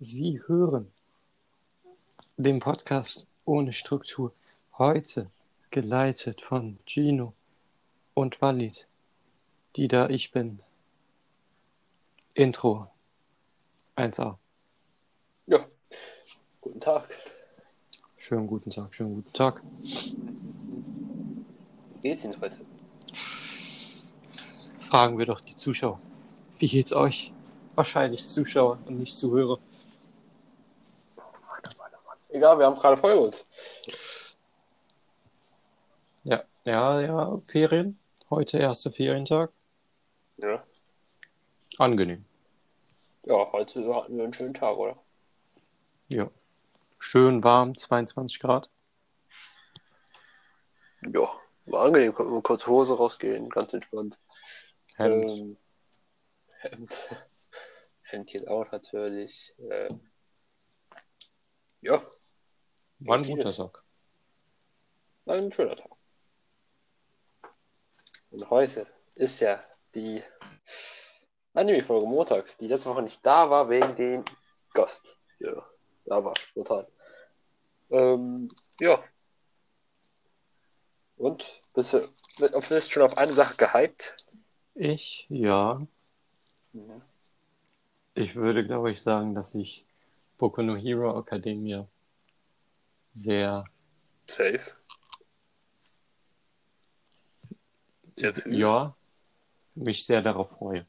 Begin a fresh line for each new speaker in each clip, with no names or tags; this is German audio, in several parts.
Sie hören den Podcast ohne Struktur. Heute geleitet von Gino und Walid, die da ich bin. Intro 1a.
Ja, guten Tag.
Schönen guten Tag, schönen guten Tag.
Wie geht's Ihnen heute?
Fragen wir doch die Zuschauer. Wie geht's euch? Wahrscheinlich Zuschauer und nicht Zuhörer.
Egal, wir haben gerade voll uns.
Ja, ja, ja, Ferien. Heute erster Ferientag.
Ja.
Angenehm.
Ja, heute hatten wir einen schönen Tag, oder?
Ja. Schön warm, 22 Grad.
Ja, war angenehm, konnte man kurz Hose rausgehen, ganz entspannt.
Hemd.
Ähm, Hemd. Hemd jetzt auch natürlich. Ähm, ja,
War ein guter Tag.
war ein schöner Tag. Und heute ist ja die Anime-Folge montags, die letzte Woche nicht da war, wegen dem Gast. Ja, da war total. Ähm, ja. Und bist du, bist du schon auf eine Sache gehypt?
Ich, ja.
Mhm.
Ich würde, glaube ich, sagen, dass ich Boku no Hero Academia sehr,
Safe. Sehr
ja, mich sehr darauf freue.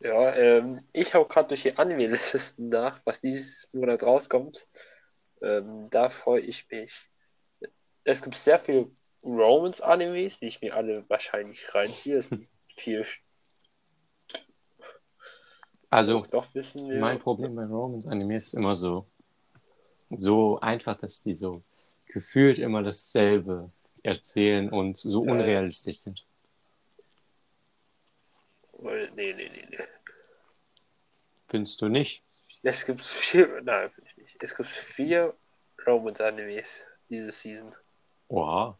Ja, ähm, ich schaue gerade durch die Anime-Listen nach, was dieses Monat rauskommt. Ähm, da freue ich mich. Es gibt sehr viele Romance-Animes, die ich mir alle wahrscheinlich reinziehe. Es sind viel.
Also,
doch wissen wir.
mein Problem bei Romance Anime ist immer so, so einfach, dass die so gefühlt immer dasselbe erzählen und so
Ja.
unrealistisch sind.
Nee, nee, nee, nee.
Findest du nicht?
Es gibt vier. Nein, finde ich nicht. Es gibt vier Romance-Animes diese Season.
Oha.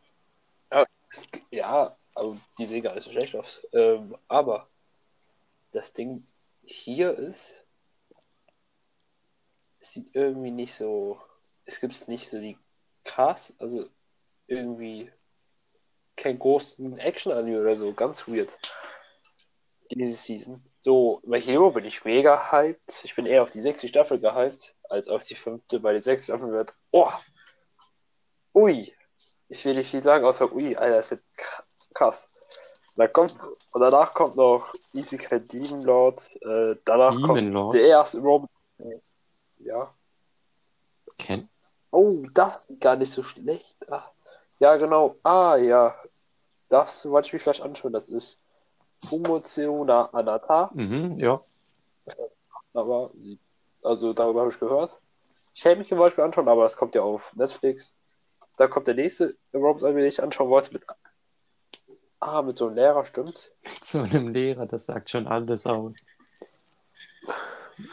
Es, ja, aber die sehen gar nicht so schlecht aus. Ähm, aber das Ding hier ist, sieht irgendwie nicht so, es gibt nicht so die krass, also irgendwie keinen großen Action-Anime oder so, ganz weird. Diese Season. So, bei Hero bin ich mega hyped. Ich bin eher auf die sechste Staffel gehypt, als auf die fünfte, weil die sechste Staffel wird. Oh! Ui! Ich will nicht viel sagen, außer ui, Alter, es wird kr- krass. Da kommt, und danach kommt noch Isekai Demon Lord, äh, danach
Demon
kommt
Lord?
der erste Robin. Ja.
Ken?
Oh, das ist gar nicht so schlecht. Ah, ja, genau. Ah, ja. Das wollte ich mir vielleicht anschauen. Das ist Fumotsu na Anata.
Mhm, ja.
Aber, also darüber habe ich gehört. Ich hätte mich zum Beispiel anschauen, aber das kommt ja auf Netflix. Da kommt der nächste Anime, den ich anschauen wollte. Mit, ah, mit so einem Lehrer, stimmt.
Zu einem Lehrer, das sagt schon alles aus.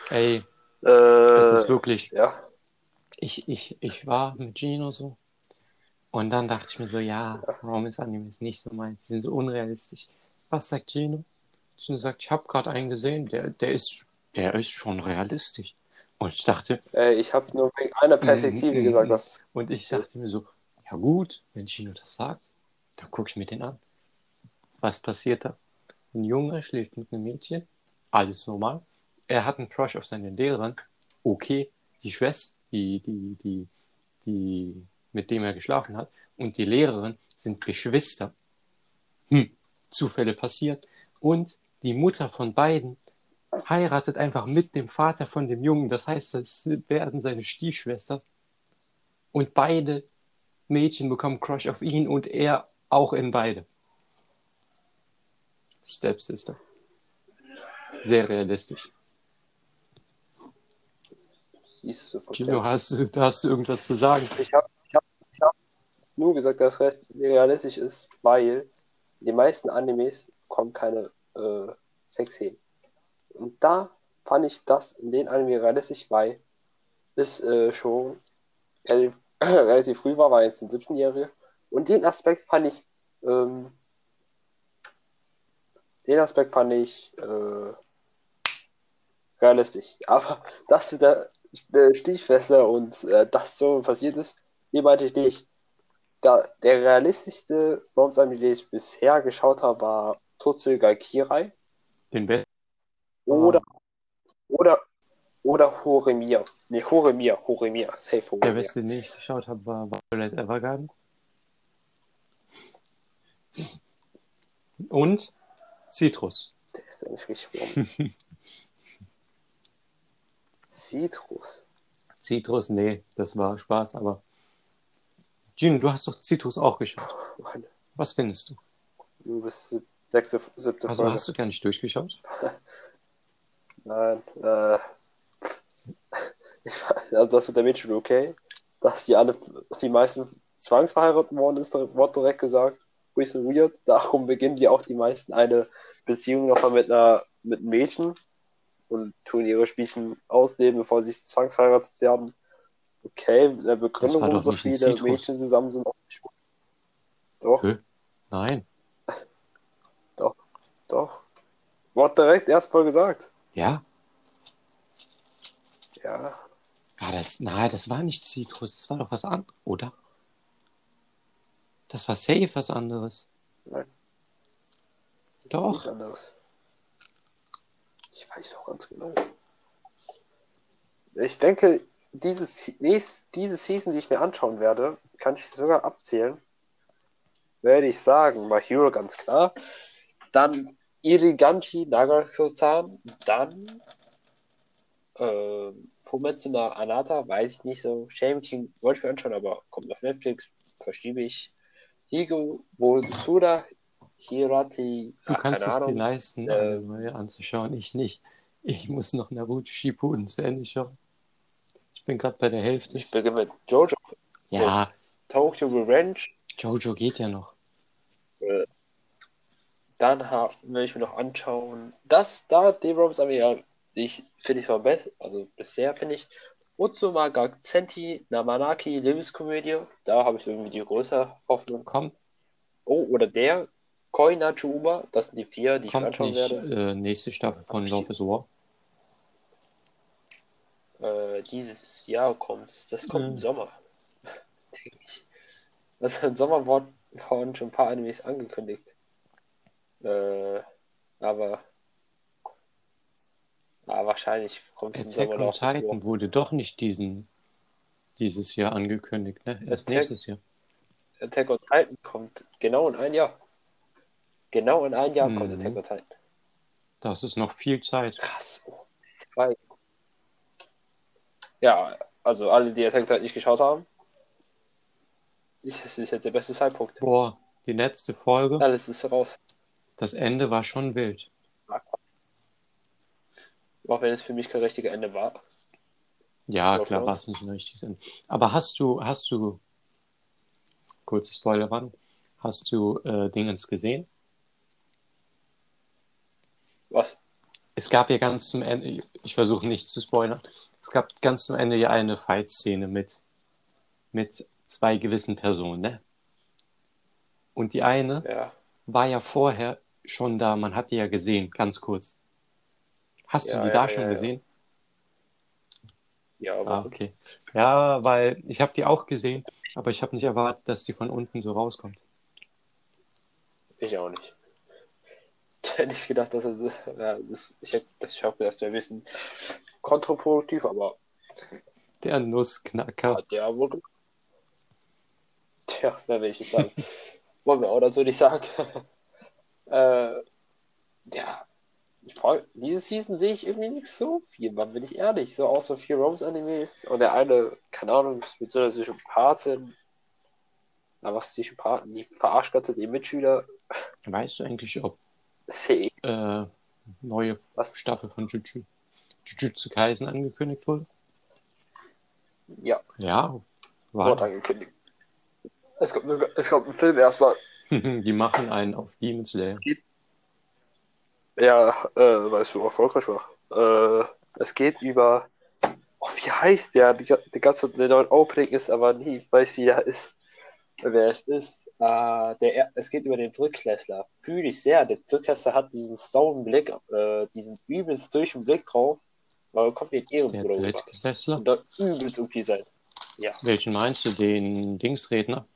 Ey,
Äh,
es ist wirklich,
ja.
ich, ich, ich war mit Gino so und dann dachte ich mir so, ja, Romance Anime ist nicht so meins, die sind so unrealistisch. Was sagt Gino? Gino sagt, ich habe gerade einen gesehen, der, der ist, der ist schon realistisch. Und ich dachte,
Äh, ich habe nur wegen einer Perspektive
Mhm,
gesagt, dass
und ich dachte mir so, ja gut, wenn Gino das sagt, dann gucke ich mir den an. Was passiert da? Ein Junge schläft mit einem Mädchen, alles normal. Er hat einen Crush auf seine Lehrerin. Okay, die Schwester, die, die, die, die, mit dem er geschlafen hat, und die Lehrerin sind Geschwister. Hm, Zufälle passiert. Und die Mutter von beiden heiratet einfach mit dem Vater von dem Jungen. Das heißt, das werden seine Stiefschwester. Und beide Mädchen bekommen Crush auf ihn und er auch in beide. Stepsister. Sehr realistisch.
siehst du
Gino, hast du, hast du irgendwas zu sagen?
Ich habe hab, hab nur gesagt, dass es realistisch ist, weil in den meisten Animes kommen keine äh, Sexszenen. Und da fand ich das in den Anime realistisch, weil es äh, schon relativ, relativ früh war, war jetzt ein 17-Jähriger. Und den Aspekt fand ich ähm, den Aspekt fand ich äh, realistisch. Aber das mit der äh, Stichfessler und äh, das so passiert ist, die meinte ich nicht. Da, der realistischste Bombs-Anime, den ich bisher geschaut habe, war Totsuga Kirai.
Den besten.
Oder, oder, oder Horemir. Nee, Horemir, Horemir, safe
Der
Horemir.
beste, den ich geschaut habe, war Violet Evergarden. Und Citrus.
Der ist ja nicht richtig warm. Citrus.
Citrus, nee, das war Spaß, aber. Gino, du hast doch Citrus auch geschaut.
Mann,
Was findest du?
Du bist sechste, siebte
Also
Folge.
hast du gar nicht durchgeschaut?
Nein, äh. Ich, also das mit der Mädchen okay. Dass die alle, dass die meisten zwangsverheiratet worden ist, wurde direkt gesagt. Bisschen weird. Darum beginnen die auch die meisten eine Beziehung nochmal mit einer mit einem Mädchen und tun ihre Spielchen ausleben, bevor sie zwangsverheiratet werden. Okay, mit der Begründung, warum
doch
so viele. Mädchen zusammen sind. auch nicht gut. Doch,
Hä? Nein.
doch. Wurde direkt erstmal gesagt.
Ja?
Ja,
War das? Nein, das war nicht Citrus. Das war doch was anderes, oder? Das war safe was anderes.
Nein.
Doch.
Nichts anderes. Ich weiß auch ganz genau. Ich denke, diese, Se- nächst, diese Season, die ich mir anschauen werde, kann ich sogar abzählen. Werde ich sagen, My Hero ganz klar. Dann Iriganji Nagato-san. Dann äh, Fumetsu Anata, weiß ich nicht so. Shame King wollte ich mir anschauen, aber kommt auf Netflix, verschiebe ich. Higo Wotsuda Hirati,
Du
ach,
kannst es dir leisten,
Äh,
neue anzuschauen. Ich nicht. Ich muss noch Naruto Shippuden zu Ende schauen. Ich bin gerade bei der Hälfte.
Ich beginne mit Jojo.
Ja,
Tokyo Revenge.
Jojo geht ja noch.
Dann ha- will ich mir noch anschauen. Das da, die Robs, aber ja, ich finde ich so am besten. Also bisher finde ich Utsuma Gakzenti Namanaki Lebenskomödie. Da habe ich irgendwie die größere Hoffnung.
Kommt,
Oh, oder der Koina Chuba. Das sind die vier, die ich
kommt
anschauen
nicht
werde.
äh, nächste Staffel von Love is War.
Äh, dieses Jahr kommt's. Das kommt
Mhm.
im Sommer. Denke ich. Also im Sommer wurden wurden schon ein paar Animes angekündigt. Äh, aber ja, wahrscheinlich kommt es
Attack on Titan wurde doch nicht diesen, dieses Jahr angekündigt, ne? Erst
Attack-
nächstes Jahr.
Attack on Titan kommt genau in ein Jahr. Genau in ein Jahr kommt
Mhm.
Attack on Titan.
Das ist noch viel Zeit.
Krass. Oh. Ja, also alle, die Attack on Titan nicht geschaut haben, es ist jetzt der beste Zeitpunkt.
Boah, die letzte Folge,
Alles ist raus.
das Ende war schon wild.
Auch wenn es für mich kein richtiges Ende war.
Ja, klar
klar.
war es nicht ein richtiges Ende. Aber hast du, hast du, kurze Spoilerwarnung, hast du äh, Dingens gesehen?
Was?
Es gab ja ganz zum Ende, ich versuche nicht zu spoilern, es gab ganz zum Ende ja eine Fight-Szene mit, mit zwei gewissen Personen, ne? Und die eine
Ja.
war ja vorher schon da, man hat die ja gesehen, ganz kurz. Hast
Ja,
du die
ja,
da
ja,
schon
ja.
gesehen?
Ja,
Ah, okay. Ja, weil ich habe die auch gesehen, aber ich habe nicht erwartet, dass die von unten so rauskommt.
Ich auch nicht. Ich hätte nicht gedacht, dass es. Ja, das, ich hätte das ich hoffe, das wäre ein bisschen kontraproduktiv, aber
Der Nussknacker.
hat der gemacht. Tja, wer will ich jetzt sagen? Wollen wir auch dazu nicht sagen. äh, ja, ich diese Season sehe ich irgendwie nicht so viel, man bin ich ehrlich. So außer vier Rose-Animes und der eine, keine Ahnung, ist mit so einer Psychopathin. Na, was Psychopathen? Die verarscht gerade die Mitschüler.
Weißt du eigentlich, ob
ich.
äh, neue
Was?
Staffel von Jujutsu, Jujutsu Kaisen angekündigt wurde?
Ja,
Ja, war.
angekündigt. Es kommt, es kommt ein Film erstmal.
die machen einen auf Demon Slayer.
Ja, äh, weißt du, erfolgreich war. Äh, es geht über. Oh, wie heißt der? Die, die ganze der neue Opening ist aber nie. Ich weiß, wie er ist. Wer es ist. Äh, der, er- es geht über den Drückklässler. Fühle ich sehr. Der Drückklässler hat diesen Stone-Blick, äh, diesen übelst durch den Blick drauf. Aber kommt wie ein
Der. Drittklässler.
Und da übelst okay sein. Ja,
Welchen meinst du? Den Dingsredner?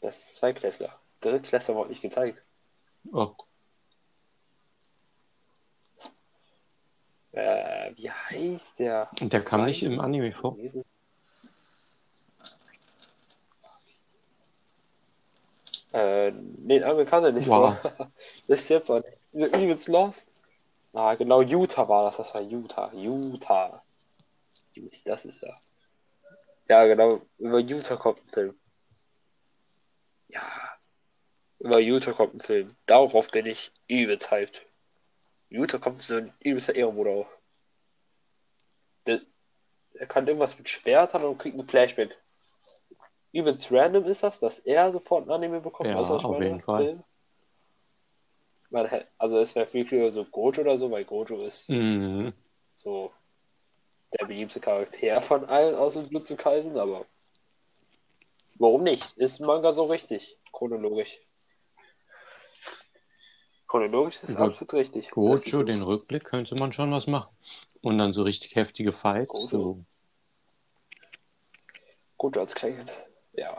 das ist Zweiklässler. Drittklässler wurde nicht gezeigt.
Oh,
Äh, wie heißt der?
und der kam nicht im Anime vor.
Äh, nee, kann er nicht
Wow.
vor. Das ist jetzt dieser übelst lost. Ah, genau, Utah war das. Das war Utah. Utah. Das ist da. Ja, genau. Über Utah kommt ein Film. Ja. Über Utah kommt ein Film. Darauf bin ich übelst hyped. Utah kommt so ein übelster Ehrenbruder auf. Der, er kann irgendwas mit Schwert haben und kriegt einen Flashback. Übelst random ist das, dass er sofort ein Anime bekommt.
Ja, auf jeden Fall.
Film. Man, also es wäre viel cooler so Gojo oder so, weil Gojo ist
Mhm.
so der beliebte Charakter von allen aus dem Blut zu Kaisen, aber warum nicht? Ist ein Manga so richtig, chronologisch. Chronologisch ist
Über
absolut richtig. Das
Gojo, den Rückblick, könnte man schon was machen. Und dann so richtig heftige Fights.
Gojo.
So.
Gojo als Kleinkind. Ja.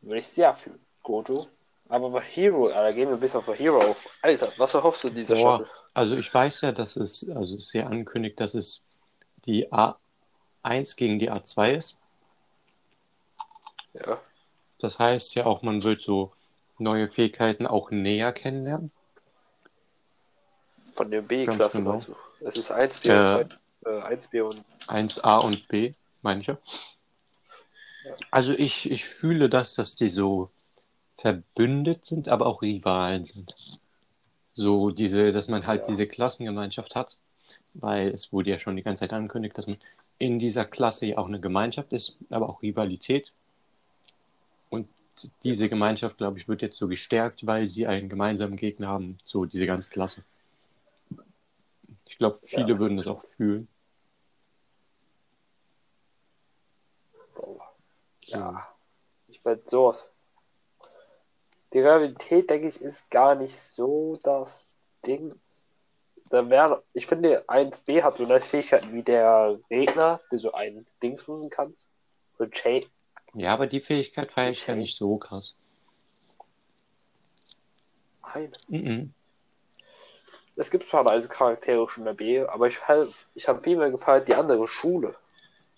Würde ich sehr fühlen. Gojo. Aber bei Hero, da gehen wir bis auf Hero. Alter, was erhoffst du dieser
Boah,
Staffel?
also ich weiß ja, dass es, also es sehr ankündigt, dass es die A1 gegen die A2 ist.
Ja.
Das heißt ja auch, man wird so neue Fähigkeiten auch näher kennenlernen.
Von der B-Klasse
genau.
du? Es ist 1B
Ja.
und 2, äh, 1B und
1a und b, meine ich ja. Also ich, ich fühle das, dass die so verbündet sind, aber auch Rivalen sind. So diese, dass man halt
Ja.
diese Klassengemeinschaft hat, weil es wurde ja schon die ganze Zeit angekündigt, dass man in dieser Klasse ja auch eine Gemeinschaft ist, aber auch Rivalität. Diese Gemeinschaft, glaube ich, wird jetzt so gestärkt, weil sie einen gemeinsamen Gegner haben, so diese ganze Klasse. Ich glaube, viele
Ja.
würden das auch fühlen.
Ja. Ich werde sowas. Die Realität, denke ich, ist gar nicht so das Ding. Da wäre, ich finde, 1B hat so eine Fähigkeiten wie der Redner, der so ein Dings losen kannst. So Chain.
Ja, aber die Fähigkeit feiere ich ja nicht so krass.
Nein.
Mhm.
Es gibt zwar also Charaktere schon in der B, aber ich, halt- ich habe viel mehr gefeiert die andere Schule.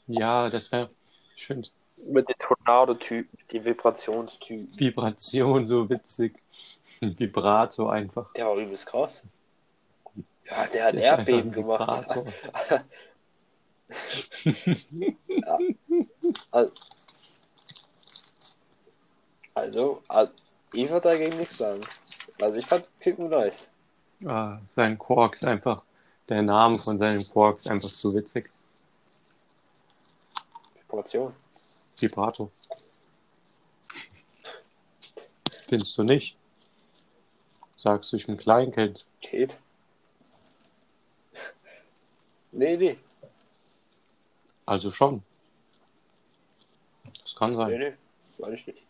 Ja, das wäre schön.
Mit den Tornado-Typen, die Vibrationstypen.
Vibration, so witzig. Vibrato einfach.
Der war übelst krass. Ja, der hat
Der
Erdbeben gemacht.
Vibrator.
Also, also, also ich würde dagegen nichts sagen. Also ich fand Typen nice.
Ah, sein Quark ist einfach, der Name von seinem Quark ist einfach zu witzig.
Vibration.
Vibrato. Findest du nicht? Sagst du, ich bin Kleinkind.
Geht. Nee, nee.
Also schon. Das kann
Nee,
sein.
nee. Weiß ich nicht.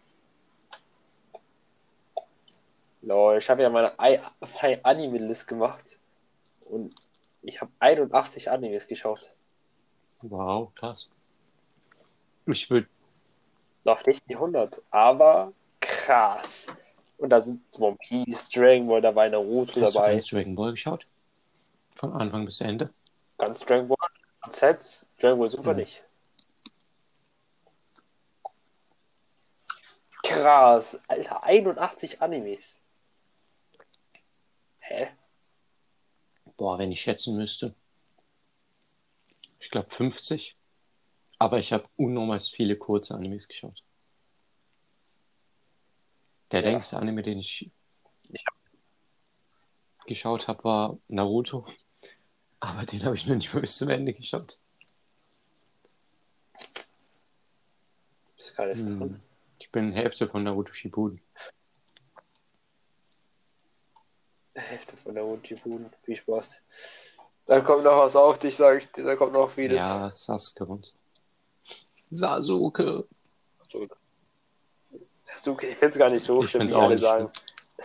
Lol, ich habe ja meine Anime-List gemacht. Und ich habe 81 Animes geschaut.
Wow, krass. Ich würde,
Noch nicht die 100, aber krass. Und da sind One Piece, Dragon Ball dabei, Naruto
hast du
dabei.
ganz Dragon Ball geschaut? Von Anfang bis Ende?
Ganz Dragon Ball, Z, Dragon Ball Super
Mhm.
nicht. Krass, Alter, 81 Animes. Hä?
Boah, wenn ich schätzen müsste. Ich glaube 50. Aber ich habe unnormal viele kurze Animes geschaut. Der
Ja.
längste Anime, den ich
Ich
geschaut habe, war Naruto. Aber den habe ich noch nicht mal bis zum Ende geschaut.
Ist gar nichts
Hm.
drin.
Ich bin Hälfte von Naruto Shippuden.
Hälfte von der Shippuden. Viel Spaß. Da kommt noch was auf dich, sag ich dir. Da kommt noch vieles.
Ja, Sasuke und Sasuke.
Zurück. Sasuke, ich finde es gar nicht so
Ich
schlimm, wie alle sagen.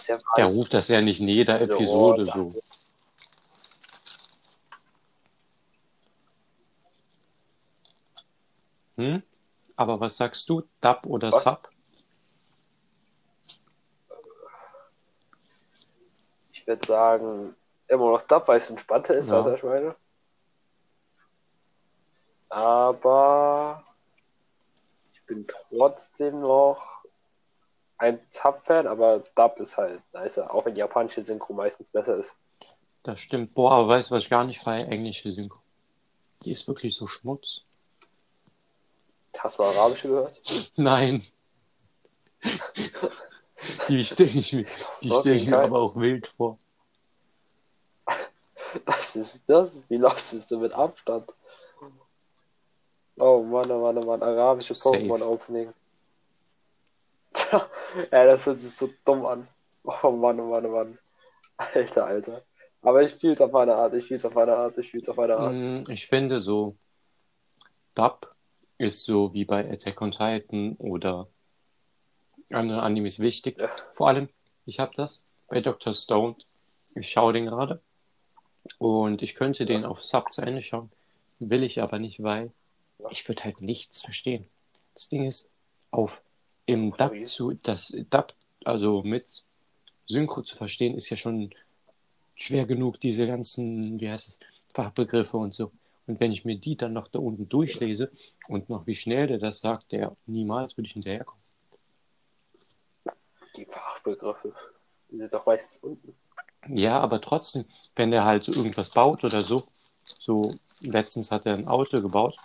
der
Er ruft das ja nicht in jeder
Also, oh,
Episode
das-
so. Hm? Aber was sagst du? Dub oder
Was?
Sub?
Ich würde sagen, immer noch Dub, weil es entspannter ist,
Ja.
was ich meine. Aber ich bin trotzdem noch ein Sub-Fan, aber Dub ist halt nicer, auch wenn japanische Synchro meistens besser ist.
Das stimmt. Boah, aber weißt du, was ich gar nicht feiere? Englische Synchro. Die ist wirklich so Schmutz.
Hast du Arabische gehört?
Nein. Die stelle ich mir, die stell ich mir aber auch wild vor.
Das ist, das ist die losteste mit Abstand. Oh Mann, oh Mann, oh Mann, arabische
Safe.
Pokémon-Opening. ja, das hört sich so dumm an. Oh Mann, oh Mann, oh Mann. Alter, Alter. Aber ich fühl's auf meine Art, ich fühl's auf meine Art, ich fühl's auf meine Art.
Mm, Ich finde so, Dub ist so wie bei Attack on Titan oder anderen Animes wichtig.
Ja.
Vor allem, ich habe das bei Dr. Stone. Ich schaue den gerade. Und ich könnte den auf Sub zu Ende schauen. Will ich aber nicht, weil ich würde halt nichts verstehen. Das Ding ist, auf im Dub zu, das Dub, also mit Synchro zu verstehen, ist ja schon schwer genug, diese ganzen, wie heißt es, Fachbegriffe und so. Und wenn ich mir die dann noch da unten durchlese und noch wie schnell der das sagt, der niemals würde ich hinterherkommen.
Fachbegriffe. Die sind doch meistens unten.
Ja, aber trotzdem, wenn der halt so irgendwas baut oder so, so letztens hat er ein Auto gebaut,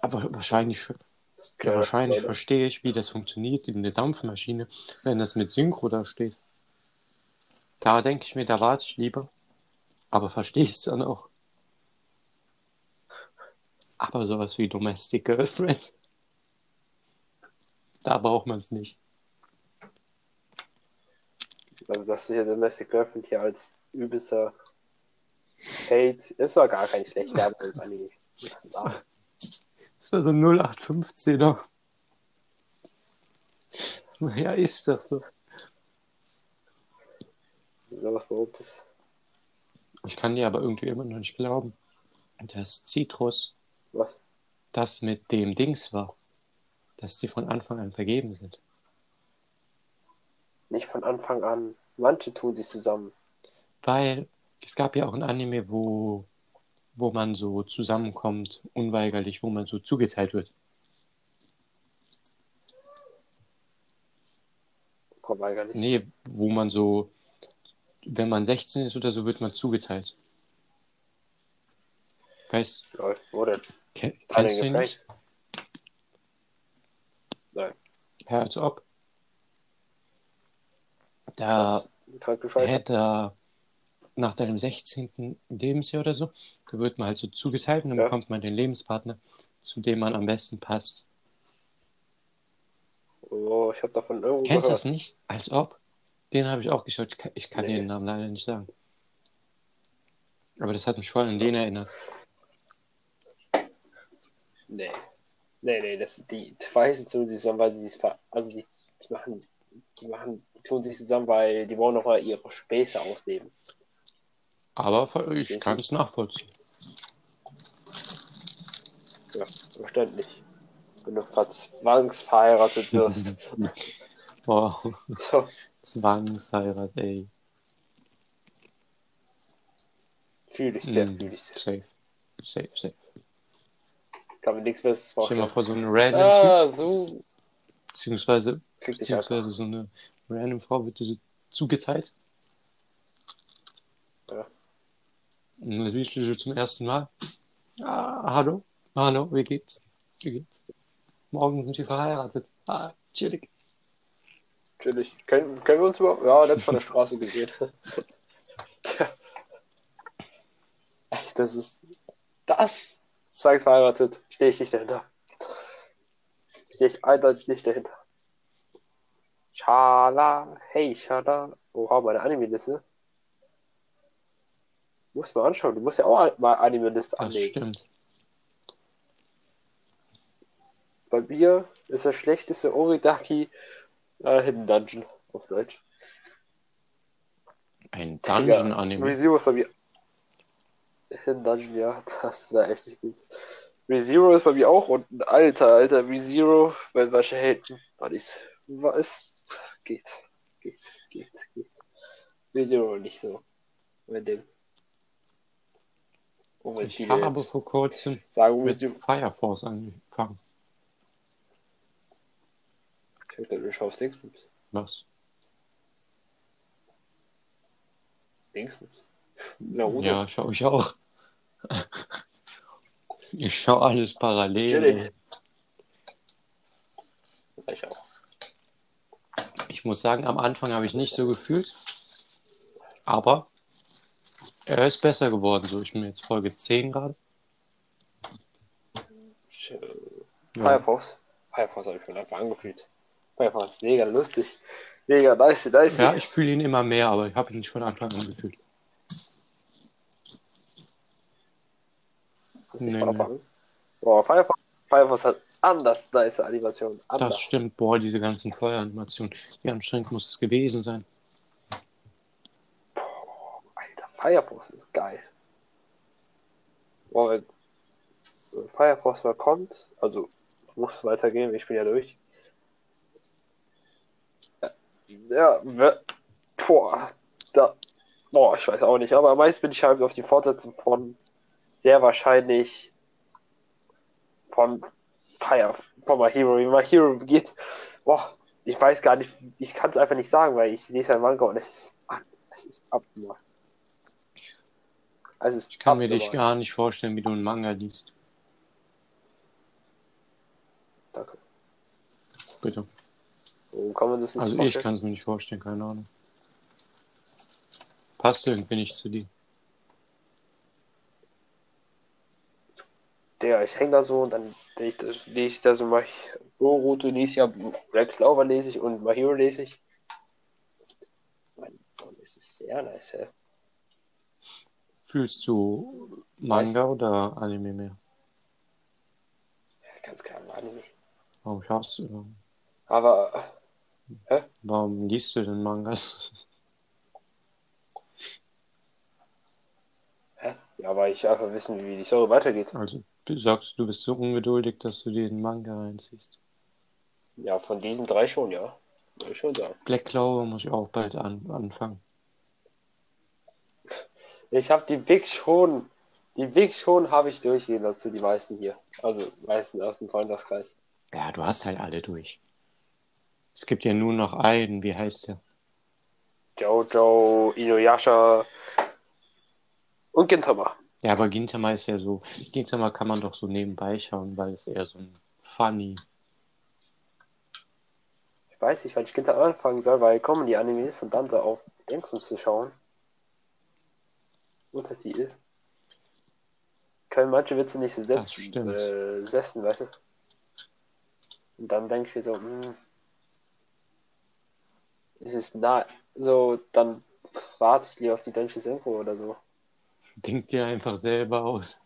aber wahrscheinlich, ja, wahrscheinlich verstehe ich, wie das funktioniert in der Dampfmaschine, wenn das mit Synchro da steht. Da denke ich mir, da warte ich lieber, aber verstehe ich es dann auch. Aber sowas wie Domestic Girlfriend, da braucht man es nicht.
Also, dass du hier Domestic Girlfriend hier als übelster Hate, ist doch gar kein schlechter Werbung als Anime.
Das war so ein 0815er. Naja, ist das so.
Sowas Verrücktes.
Ich kann dir aber irgendwie immer noch nicht glauben, dass Citrus
Was?
das mit dem Dings war. Dass die von Anfang an vergeben sind.
Nicht von Anfang an. Manche tun sich zusammen.
Weil es gab ja auch ein Anime, wo, wo man so zusammenkommt, unweigerlich, wo man so zugeteilt wird.
Verweigerlich.
Nee, wo man so, wenn man 16 ist oder so, wird man zugeteilt. Weißt
Lol, Wo denn?
ken, kennst du ihn nicht?
Nein.
Ja, als ob. Da hätte nach deinem 16. Lebensjahr oder so, da wird man halt so zugeteilt und dann
Ja.
bekommt man den Lebenspartner, zu dem man am besten passt.
Oh, ich habe davon irgendwo
Kennst du
gehört.
das nicht? Als ob. Den habe ich auch geschaut. Ich kann, ich kann
Nee.
den Namen leider nicht sagen. Aber das hat mich voll an den erinnert.
Nee. Nee, nee, das, die sich zusammen, weil sie dies ver also die, die machen, die machen, tun sich zusammen, weil die wollen nochmal ihre Späße ausleben.
Aber ich kann es nachvollziehen.
Ja, verständlich. Wenn du verzwangsverheiratet wirst.
Boah,
so,
Zwangsheirat, ey.
fühle ich sehr,
Mm,
fühle ich sehr.
Safe. Safe, safe.
Kann mir nichts Besseres
Stell dir mal
vorstellen.
vor, so eine random Typ,
Ah, so
beziehungsweise, beziehungsweise so eine random Frau wird dir so zugeteilt.
Ja.
Und dann siehst du sie zum ersten Mal. Ah, hallo, hallo, wie geht's? Wie geht's? Morgen sind wir verheiratet. Ah, chillig.
Natürlich. Kennen, kennen wir uns überhaupt? Ja, letztes von der Straße gesehen. Echt, das ist. Das! Sag's verheiratet. Stehe ich nicht dahinter. Stehe ich eindeutig nicht dahinter. Schala. Hey, Schala. Oha, meine Anime-Liste. Muss mal anschauen. Du musst ja auch mal Anime-Liste
Das
anlegen.
stimmt.
Bei mir ist das schlechteste Oridaki äh, Hidden Dungeon. auf Deutsch.
Ein Dungeon-Anime.
ReZero ist bei mir. Hidden Dungeon, ja, das wäre echt nicht gut. ReZero ist bei mir auch unten. Alter, alter, ReZero, wenn wir haten. Warte, ich. Was? Geht. Geht, geht, geht. ReZero nicht so. Mein Ding. Und
Ich habe vor kurzem
sagen,
mit
ReZero.
Fire Force angefangen.
Ich hab gedacht, du schaust Dingsbums.
Was?
Dingsbums. Naruto.
Ja, schaue ich auch. Ich schaue alles parallel.
Chillig. Ich auch.
Ich muss sagen, am Anfang habe ich nicht so gefühlt. Aber er ist besser geworden. So, ich bin jetzt Folge 10 gerade. Ja.
Firefox. Firefox habe ich von Anfang an gefühlt. Firefox ist mega lustig. Mega nice, nice.
Ja, ich fühle ihn immer mehr, aber ich habe ihn nicht von Anfang an gefühlt.
Hast
Nee, nee.
An? Boah, Firefox, Firefox hat anders nice Animationen.
Das
Anders.
stimmt. Boah, diese ganzen Feueranimationen. Wie anstrengend muss es gewesen sein?
Alter, Firefox ist geil. Boah, wenn wenn Firefox kommt, also muss weitergehen, ich bin ja durch. Ja, we- boah, da, boah, ich weiß auch nicht, aber am meisten bin ich halt auf die Fortsetzung von sehr wahrscheinlich von Fire, von My Hero. Wie My Hero geht, boah, ich weiß gar nicht, ich kann es einfach nicht sagen, weil ich lese ein Manga und es ist, es ist abnormal. Also
Ich kann mir dich
abnormal.
gar nicht vorstellen, wie du einen Manga liest.
Danke.
Bitte.
Warum kann man das nicht
Also ich
vorstellen?
kann es mir nicht vorstellen, keine Ahnung. Passt irgendwie nicht zu dir.
Der, ich hänge da so und dann lese ich, das- da so mal Boruto lese ich ja, Black Clover lese ich und My Hero lese ich. Mann, es ist sehr nice, hä?
Fühlst du Manga oder Anime mehr?
Ganz klar, Anime.
Warum schaust du?
Aber
Warum liest du denn Mangas?
Hä? Ja, weil ich einfach wissen, wie die Story weitergeht.
Also du sagst, du bist so ungeduldig, dass du dir den Manga reinziehst.
Ja, von diesen drei schon, ja. Würde ich schon sagen.
Black Clover muss ich auch bald an, anfangen.
Ich habe die Big schon, die Big schon habe ich durchgehen dazu, die meisten hier. Also, meisten aus dem Freundeskreis.
Ja, du hast halt alle durch. Es gibt ja nur noch einen, wie heißt der?
Jojo, Inuyasha und Gintama.
Ja, aber Gintama ist ja so. Gintama kann man doch so nebenbei schauen, weil es eher so ein funny.
Ich weiß nicht, wann ich Gintama anfangen soll, weil kommen die Animes und dann so auf Dingsums zu schauen. Untertitel. Können manche Witze nicht so setzen, äh, setzen, weißt du? Und dann denke ich mir so, hm, es ist nah, so, dann warte ich lieber auf die deutsche Synchro oder so.
Denk dir einfach selber aus.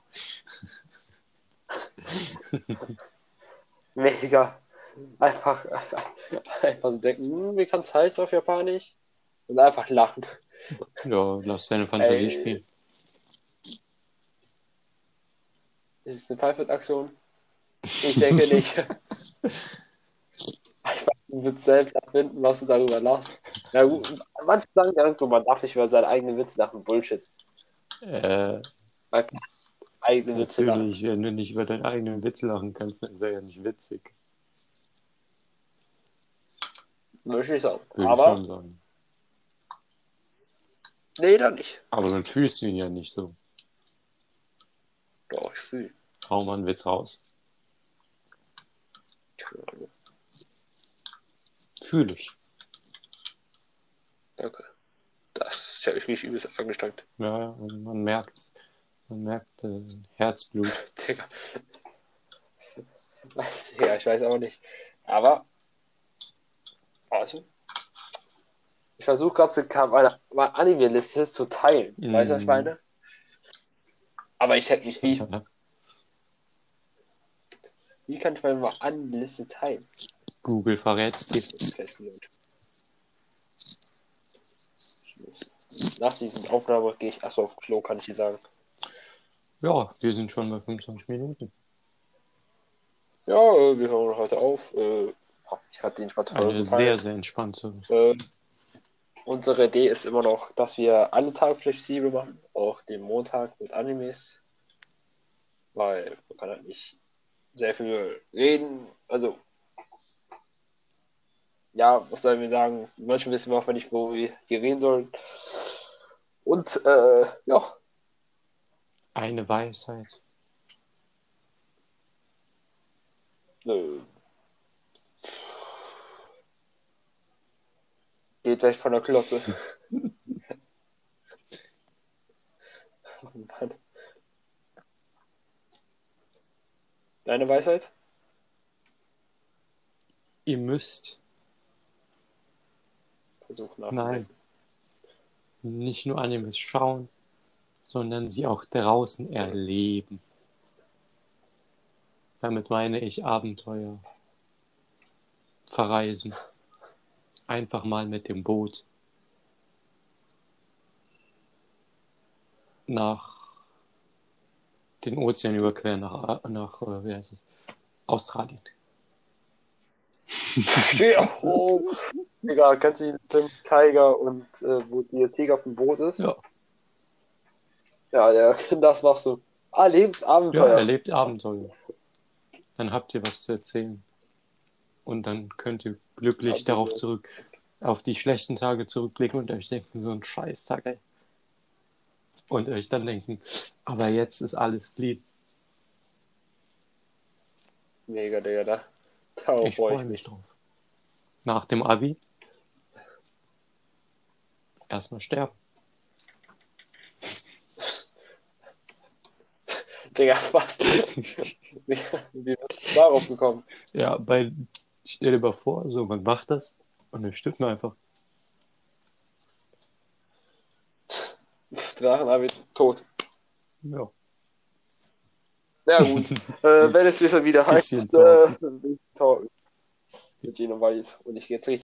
Mega. Einfach, einfach so denken, hm, wie kann es heißen auf Japanisch? Und einfach lachen.
Ja, lass deine Fantasie
Ey.
spielen.
Ist es eine Pfeifert-Aktion? Ich denke nicht. Einfach Witz selbst erfinden, was du darüber lachst. Na gut, manche sagen ja man darf nicht über seine eigenen Witze lachen. Bullshit.
Äh,
Eigene Witze lachen.
natürlich, wenn du nicht über deinen eigenen Witz lachen kannst, dann ist er ja nicht witzig.
Möchte ich sagen.
Würde ich
Aber,
schon sagen.
nee, dann nicht.
Aber dann fühlst du ihn ja nicht so.
Doch, ich fühle.
Hau mal einen Witz raus. Fühle ich.
Danke. Das habe ich mich übelst angestrengt.
Ja, ja, und man merkt, man merkt äh, Herzblut.
Digga. Ja, ich weiß auch nicht. Aber, also, ich versuche gerade meine, meine Anime-Liste zu teilen.
Mhm.
Weißt du, was ich meine? Aber ich hätte nicht, wie, wie kann ich meine Anime-Liste teilen?
Google verrät's dir.
Das ist vielleicht blöd. Nach dieser Aufnahme gehe ich achso auf Klo, kann ich dir sagen.
Ja, wir sind schon bei 25 Minuten.
Ja, äh, wir hören heute auf. Äh, ich hatte den Spaß
Eine sehr, sehr entspannte.
Äh, unsere Idee ist immer noch, dass wir alle Tage flexibel machen, auch den Montag mit Animes. Weil man kann halt nicht sehr viel reden. Also, ja, was sollen wir sagen? Manchmal wissen wir auch nicht, wo wir hier reden sollen. Und, äh, ja.
Eine Weisheit.
Äh, geht weg von der Klotze. Mann. Deine Weisheit?
Ihr müsst
Versuchen
Nein. Nicht nur Animes schauen, sondern sie auch draußen erleben. Damit meine ich Abenteuer, verreisen, einfach mal mit dem Boot nach den Ozean überqueren, nach, nach äh, wie heißt es? Australien.
Oh. Digga, kennst du den Tiger und äh, wo der Tiger auf dem Boot ist?
Ja.
Ja, ja, das machst du. Erlebt
Ja,
Abenteuer.
erlebt Abenteuer. Dann habt ihr was zu erzählen. Und dann könnt ihr glücklich
Ja,
darauf zurück, auf die schlechten Tage zurückblicken und euch denken, so ein Scheißtag, ey. Und euch dann denken, aber jetzt ist alles lieb.
Mega, Digga, da. Darauf
ich
freue ich
mich drauf. Nach dem Abi erstmal sterben.
Digga, was? wie, bist du darauf gekommen?
Ja, bei, stell dir mal vor, so, man macht das und dann stirbt man einfach.
Drachen, aber tot.
Ja.
Ja, gut. äh, wenn es wieder heißt, äh, talken. Mit Gino Wald. Und ich gehe jetzt richtig